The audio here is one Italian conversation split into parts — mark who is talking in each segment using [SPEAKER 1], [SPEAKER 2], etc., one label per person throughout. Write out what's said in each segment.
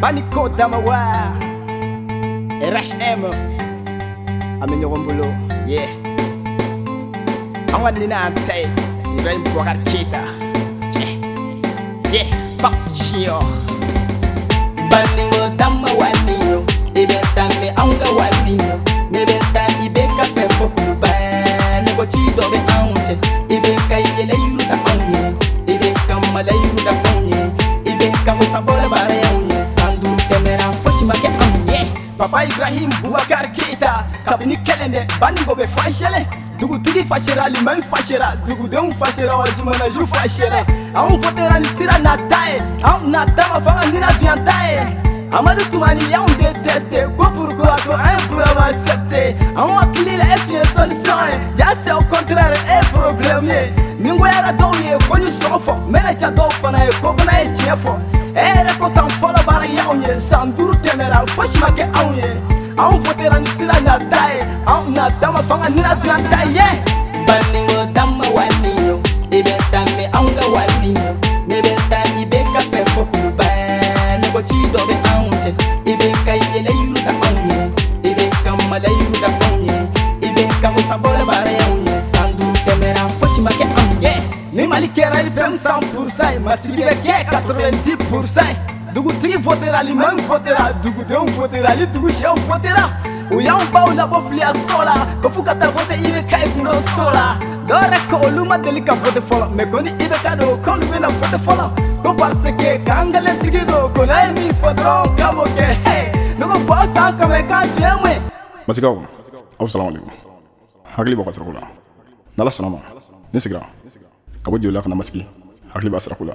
[SPEAKER 1] Baniko Damawa RHM Amine Rombolo Yeah Awa Nina Amtay Ibrahim
[SPEAKER 2] Yeah Yeah Pop Chion m'a Damawa Nino Ibeta me anga wadino Mebeta ibeka pe kuba, Nego chido be on Ibeka yele yuruta anye Ibeka mala yuruta Ibeka musabora
[SPEAKER 1] Papa Ibrahim Boubacar Keita kabini kelen dɛ baningo bɛ fashɛlɛ dugutigi fashɛra liman fashɛra dugudenw fashɛra wa zumanaju fashɛra anw fotera ni sira nata ye anw nata ma fanga nina duyan ta ye amadu tumani y'anw de teste ko pourquoi ko an ye problème accepté anw hakili la e tun ye solution ye jaa c'est au contraire e ye problème ye ni n goyara dɔw ye ko ni ye sɔngɔ fɔ n bɛ fana ye ko fana ye tiɲɛ fosi ma kɛ anw ye anw fotera ni sira nata ye anw nata ma fanga nina tun an ta ye
[SPEAKER 2] baningo tama wani yo i bɛ ta mɛ anw ka wani yo ne bɛ ta i ka fɛn fɔ kuluba nɔgɔci dɔ bɛ anw cɛ i bɛ ka yɛlɛ yuru ka anw ye i bɛ ka mala yuru ka anw ye i bɛ ka musabɔlɔ baara y'anw ye san duuru tɛmɛra fosi ma kɛ anw ye
[SPEAKER 1] ni mali kɛra i bɛ mu san ye masigi bɛ kɛ katɔrɔ bɛ ye Dugutigi votera, l'imam votera Dugudenw votera, ni dugusɛw votera u y'anw baw labɔ filiya so la ko fuu ka taa vote ibk i kundo so la dɔwɛrɛ ka olu ma deli ka vote fɔlɔ mɛ ko ni ibk do k'olu bena vote fɔlɔ ko parce que k'an galentigi do ko n'a ye min fɔ dɔrɔn k'a b'o kɛ hey, ne ko bɔ san kɛmɛ k'a tiɲɛ mun
[SPEAKER 3] masikaw aw salamalekum hakili b'a ka sirako la n'ala sɔnna ma sigira ka bɔ joli kana masigi hakili b'a sirako la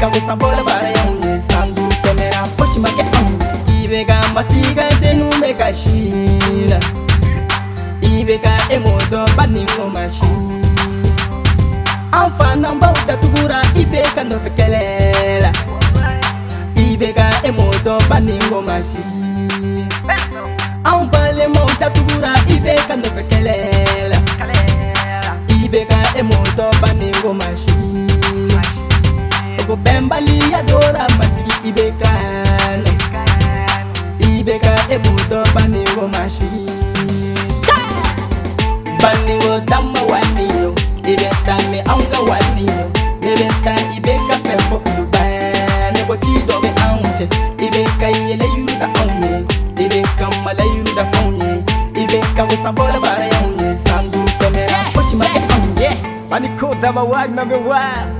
[SPEAKER 2] kabisa bola bara yaunye sandu tomera foshi make am ibega masiga denume kashina ibega emodo bani ngomashi amfana mbauta tugura ibeka ndovekelela ibega emodo bani ngomashi ambale mauta tugura ibeka ndovekelela e emodo bani ngomashi go bembali adora masigi ibekano ibeka emudo bani masigi baningo dama wanino ibeta me anga wanino mebeta ibeka perfo lubane go chido be ante ibeka yele yuruda onye ibeka mala da fonye ibeka go sambola bara yonye sandu temera ma
[SPEAKER 1] e onye Aniko dama wad na me wad